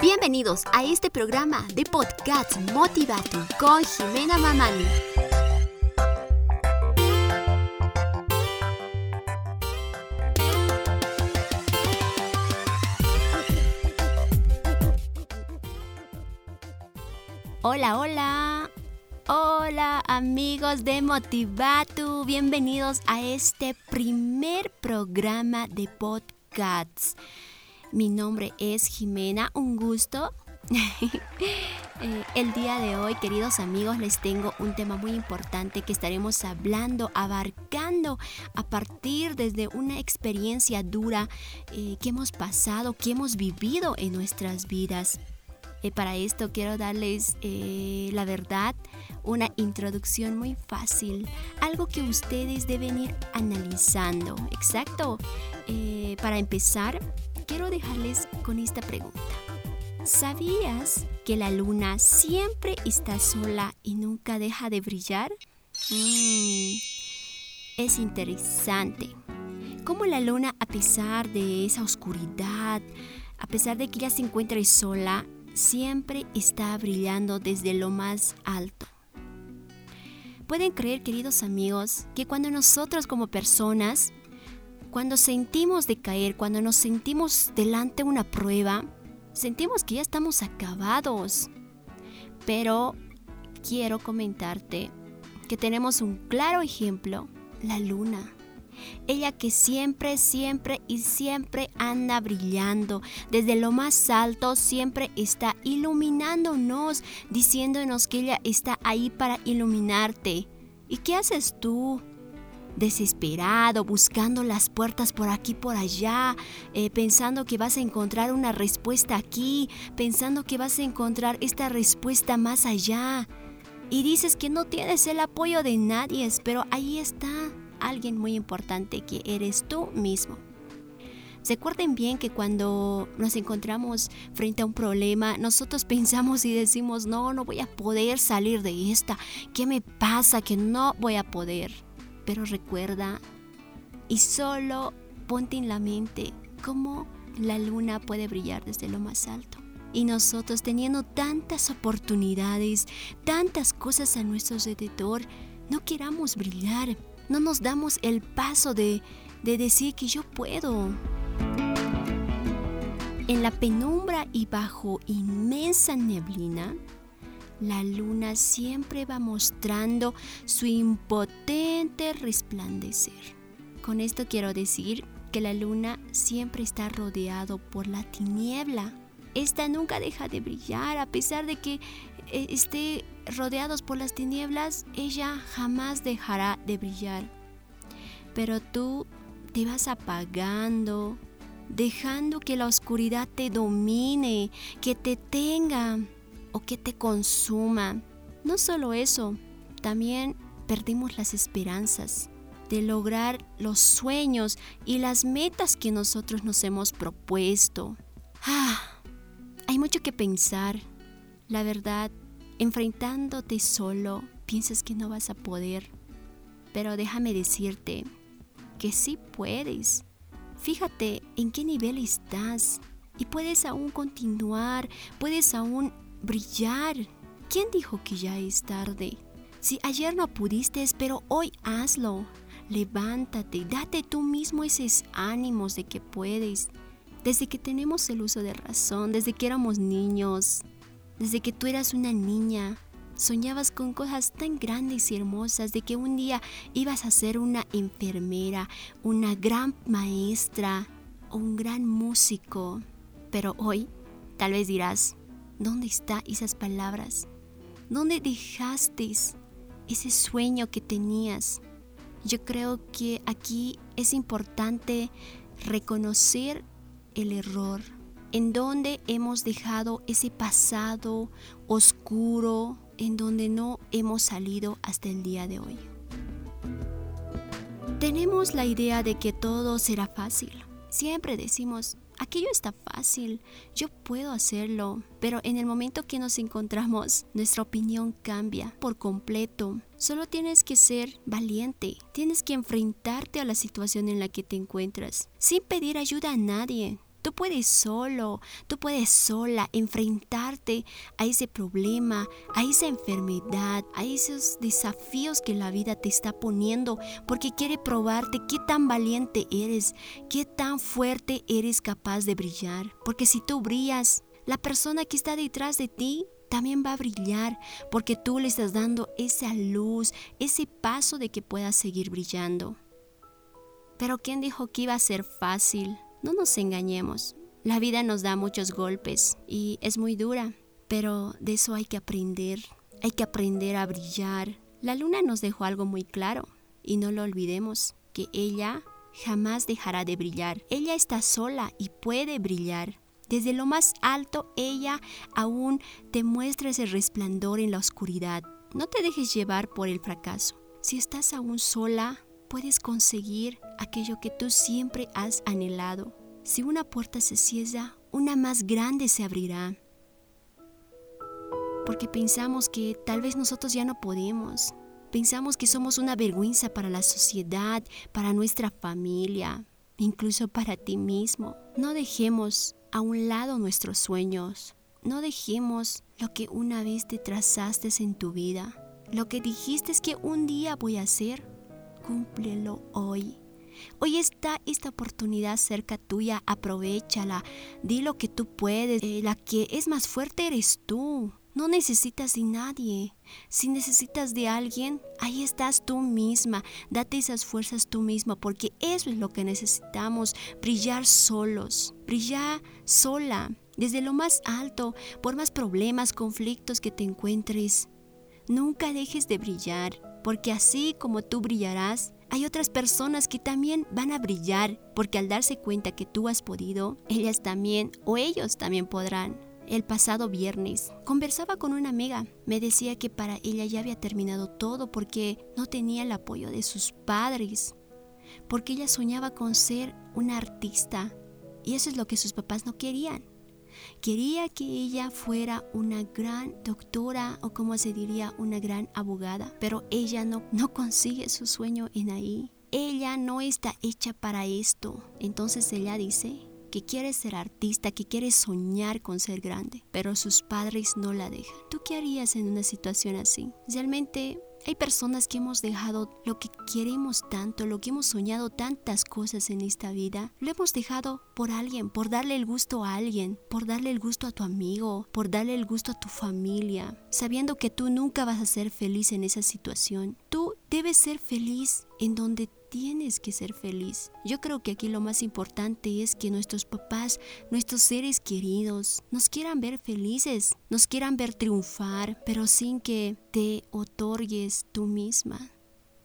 Bienvenidos a este programa de podcast Motivatu con Jimena Mamani. Hola, hola. Hola amigos de Motivatu, bienvenidos a este primer programa de podcasts. Mi nombre es Jimena, un gusto. Eh, el día de hoy, queridos amigos, les tengo un tema muy importante que estaremos hablando, abarcando a partir desde una experiencia dura eh, que hemos pasado, que hemos vivido en nuestras vidas. Eh, para esto quiero darles la verdad, una introducción muy fácil, algo que ustedes deben ir analizando. Exacto. para empezar, quiero dejarles con esta pregunta. ¿Sabías que la luna siempre está sola y nunca deja de brillar? Mm, es interesante. Cómo la luna, a pesar de esa oscuridad, a pesar de que ella se encuentre sola, siempre está brillando desde lo más alto. Pueden creer, queridos amigos, que cuando nosotros como personas cuando sentimos decaer, cuando nos sentimos delante de una prueba, sentimos que ya estamos acabados. Pero quiero comentarte que tenemos un claro ejemplo, la luna. Ella que siempre, siempre y siempre anda brillando. Desde lo más alto siempre está iluminándonos, diciéndonos que ella está ahí para iluminarte. ¿Y qué haces tú? desesperado, buscando las puertas por aquí, por allá, eh, pensando que vas a encontrar una respuesta aquí, pensando que vas a encontrar esta respuesta más allá. Y dices que no tienes el apoyo de nadie, pero ahí está alguien muy importante que eres tú mismo. Recuerden bien que cuando nos encontramos frente a un problema, nosotros pensamos y decimos, no, no voy a poder salir de esta. ¿Qué me pasa que no voy a poder? Pero recuerda y solo ponte en la mente cómo la luna puede brillar desde lo más alto. Y nosotros teniendo tantas oportunidades, tantas cosas a nuestro alrededor, no queramos brillar, no nos damos el paso de, de decir que yo puedo. En la penumbra y bajo inmensa neblina, la luna siempre va mostrando su impotente resplandecer. Con esto quiero decir que la luna siempre está rodeado por la tiniebla. Esta nunca deja de brillar a pesar de que esté rodeados por las tinieblas, ella jamás dejará de brillar. Pero tú te vas apagando, dejando que la oscuridad te domine, que te tenga o que te consuma. No solo eso, también perdimos las esperanzas de lograr los sueños y las metas que nosotros nos hemos propuesto. Ah, hay mucho que pensar. La verdad, enfrentándote solo, piensas que no vas a poder. Pero déjame decirte que sí puedes. Fíjate en qué nivel estás y puedes aún continuar, puedes aún brillar. ¿Quién dijo que ya es tarde? Si ayer no pudiste, pero hoy hazlo. Levántate, date tú mismo esos ánimos de que puedes. Desde que tenemos el uso de razón, desde que éramos niños, desde que tú eras una niña, soñabas con cosas tan grandes y hermosas de que un día ibas a ser una enfermera, una gran maestra o un gran músico. Pero hoy tal vez dirás, ¿Dónde están esas palabras? ¿Dónde dejaste ese sueño que tenías? Yo creo que aquí es importante reconocer el error, en donde hemos dejado ese pasado oscuro, en donde no hemos salido hasta el día de hoy. Tenemos la idea de que todo será fácil. Siempre decimos, aquello está fácil, yo puedo hacerlo. Pero en el momento que nos encontramos, nuestra opinión cambia por completo. Solo tienes que ser valiente, tienes que enfrentarte a la situación en la que te encuentras, sin pedir ayuda a nadie. Tú puedes solo, tú puedes sola enfrentarte a ese problema, a esa enfermedad, a esos desafíos que la vida te está poniendo, porque quiere probarte qué tan valiente eres, qué tan fuerte eres capaz de brillar. Porque si tú brillas, la persona que está detrás de ti también va a brillar, porque tú le estás dando esa luz, ese paso de que puedas seguir brillando. Pero ¿quién dijo que iba a ser fácil? No nos engañemos. La vida nos da muchos golpes y es muy dura, pero de eso hay que aprender. Hay que aprender a brillar. La luna nos dejó algo muy claro y no lo olvidemos, que ella jamás dejará de brillar. Ella está sola y puede brillar. Desde lo más alto, ella aún te muestra ese resplandor en la oscuridad. No te dejes llevar por el fracaso. Si estás aún sola, puedes conseguir aquello que tú siempre has anhelado. Si una puerta se cierra, una más grande se abrirá. Porque pensamos que tal vez nosotros ya no podemos. Pensamos que somos una vergüenza para la sociedad, para nuestra familia, incluso para ti mismo. No dejemos a un lado nuestros sueños. No dejemos lo que una vez te trazaste en tu vida. Lo que dijiste es que un día voy a hacer, cúmplelo hoy. Hoy está esta oportunidad cerca tuya, aprovechala. Di lo que tú puedes. Eh, la que es más fuerte eres tú. No necesitas de nadie. Si necesitas de alguien, ahí estás tú misma. Date esas fuerzas tú misma, porque eso es lo que necesitamos. Brillar solos. Brillar sola. Desde lo más alto, por más problemas, conflictos que te encuentres. Nunca dejes de brillar porque así como tú brillarás, hay otras personas que también van a brillar, porque al darse cuenta que tú has podido, ellas también o ellos también podrán. El pasado viernes conversaba con una amiga, me decía que para ella ya había terminado todo porque no tenía el apoyo de sus padres, porque ella soñaba con ser una artista y eso es lo que sus papás no querían. Quería que ella fuera una gran doctora o como se diría, una gran abogada, pero ella no, no consigue su sueño en ahí. Ella no está hecha para esto. Entonces ella dice que quiere ser artista, que quiere soñar con ser grande, pero sus padres no la dejan. ¿Tú qué harías en una situación así? Realmente hay personas que hemos dejado lo que queremos tanto, lo que hemos soñado tantas cosas en esta vida, lo hemos dejado por alguien, por darle el gusto a alguien, por darle el gusto a tu amigo, por darle el gusto a tu familia, sabiendo que tú nunca vas a ser feliz en esa situación. Tú debes ser feliz en donde tienes que ser feliz. Yo creo que aquí lo más importante es que nuestros papás, nuestros seres queridos, nos quieran ver felices, nos quieran ver triunfar, pero sin que te otorgues tú misma.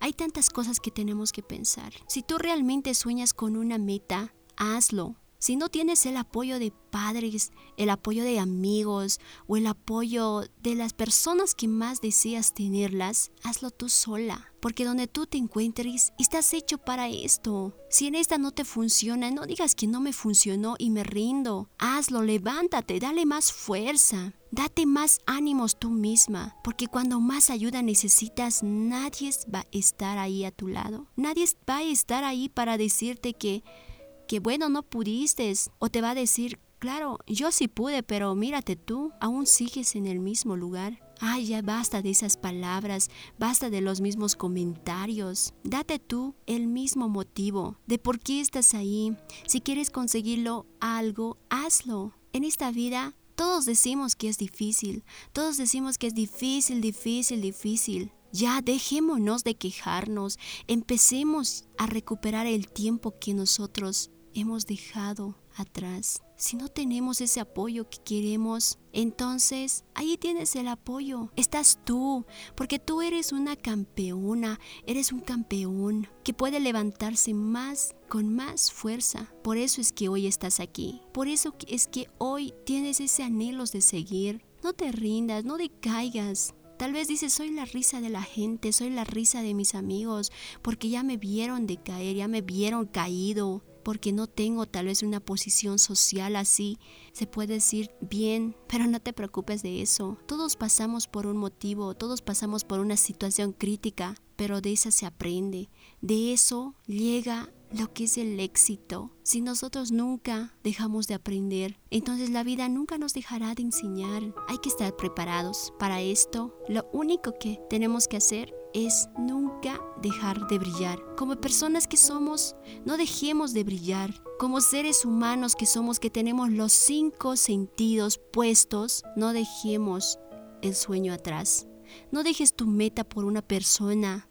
Hay tantas cosas que tenemos que pensar. Si tú realmente sueñas con una meta, hazlo. Si no tienes el apoyo de padres, el apoyo de amigos o el apoyo de las personas que más deseas tenerlas, hazlo tú sola. Porque donde tú te encuentres, estás hecho para esto. Si en esta no te funciona, no digas que no me funcionó y me rindo. Hazlo, levántate, dale más fuerza. Date más ánimos tú misma, porque cuando más ayuda necesitas, nadie va a estar ahí a tu lado. Nadie va a estar ahí para decirte que que bueno, no pudiste, o te va a decir, claro, yo sí pude, pero mírate tú, aún sigues en el mismo lugar. Ay, ya basta de esas palabras, basta de los mismos comentarios. Date tú el mismo motivo de por qué estás ahí. Si quieres conseguirlo algo, hazlo. En esta vida todos decimos que es difícil, todos decimos que es difícil, difícil, difícil. Ya dejémonos de quejarnos, empecemos a recuperar el tiempo que nosotros hemos dejado atrás. Si no tenemos ese apoyo que queremos, entonces ahí tienes el apoyo. Estás tú, porque tú eres una campeona, eres un campeón que puede levantarse más con más fuerza. Por eso es que hoy estás aquí. Por eso es que hoy tienes ese anhelo de seguir. No te rindas, no decaigas. Tal vez dices, soy la risa de la gente, soy la risa de mis amigos, porque ya me vieron decaer, ya me vieron caído, porque no tengo tal vez una posición social así. Se puede decir bien, pero no te preocupes de eso. Todos pasamos por un motivo, todos pasamos por una situación crítica, pero de esa se aprende. De eso llega lo que es el éxito. Si nosotros nunca dejamos de aprender, entonces la vida nunca nos dejará de enseñar. Hay que estar preparados para esto. Lo único que tenemos que hacer es nunca dejar de brillar. Como personas que somos, no dejemos de brillar. Como seres humanos que somos, que tenemos los cinco sentidos puestos, no dejemos el sueño atrás. No dejes tu meta por una persona,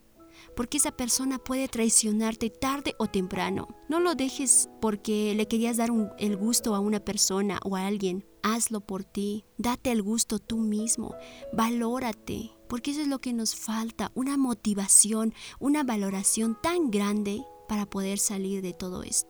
porque esa persona puede traicionarte tarde o temprano. No lo dejes porque le querías dar el gusto a una persona o a alguien. Hazlo por ti. Date el gusto tú mismo. Valórate porque eso es lo que nos falta, una motivación, una valoración tan grande para poder salir de todo esto.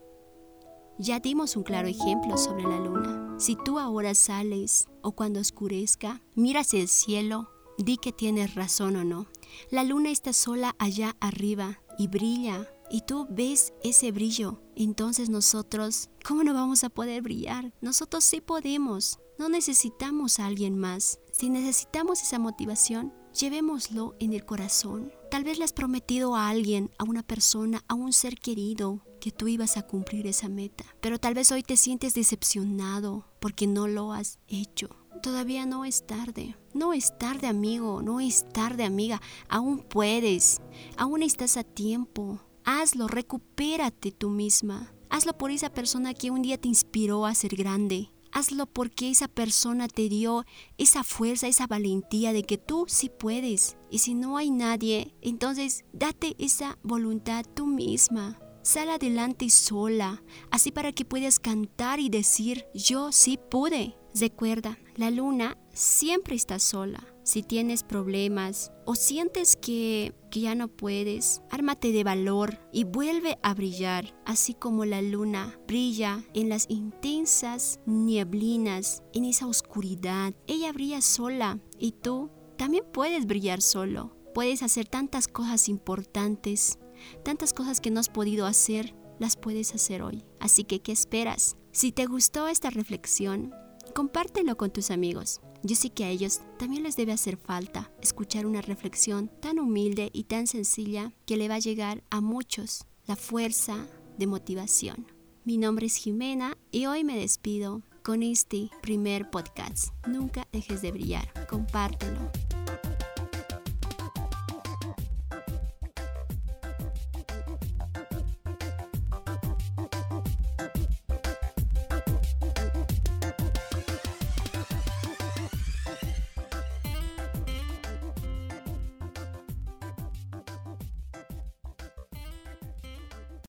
Ya dimos un claro ejemplo sobre la luna. Si tú ahora sales o cuando oscurezca, miras el cielo, di que tienes razón o no. La luna está sola allá arriba y brilla y tú ves ese brillo. Entonces nosotros, ¿cómo no vamos a poder brillar? Nosotros sí podemos. No necesitamos a alguien más. Si necesitamos esa motivación, Llevémoslo en el corazón. Tal vez le has prometido a alguien, a una persona, a un ser querido, que tú ibas a cumplir esa meta. Pero tal vez hoy te sientes decepcionado porque no lo has hecho. Todavía no es tarde. No es tarde, amigo. No es tarde, amiga. Aún puedes. Aún estás a tiempo. Hazlo. Recupérate tú misma. Hazlo por esa persona que un día te inspiró a ser grande. Hazlo porque esa persona te dio esa fuerza, esa valentía de que tú sí puedes. Y si no hay nadie, entonces date esa voluntad tú misma. Sal adelante sola, así para que puedas cantar y decir, yo sí pude. Recuerda, la luna siempre está sola. Si tienes problemas o sientes que, que, ya no puedes, ármate de valor y vuelve a brillar, así como la luna brilla en las intensas nieblinas, en esa oscuridad. Ella brilla sola y tú también puedes brillar solo. Puedes hacer tantas cosas importantes, tantas cosas que no has podido hacer, las puedes hacer hoy. Así que, ¿qué esperas? Si te gustó esta reflexión, compártelo con tus amigos. Yo sé que a ellos también les debe hacer falta escuchar una reflexión tan humilde y tan sencilla que le va a llegar a muchos la fuerza de motivación. Mi nombre es Jimena y hoy me despido con este primer podcast. Nunca dejes de brillar. Compártelo.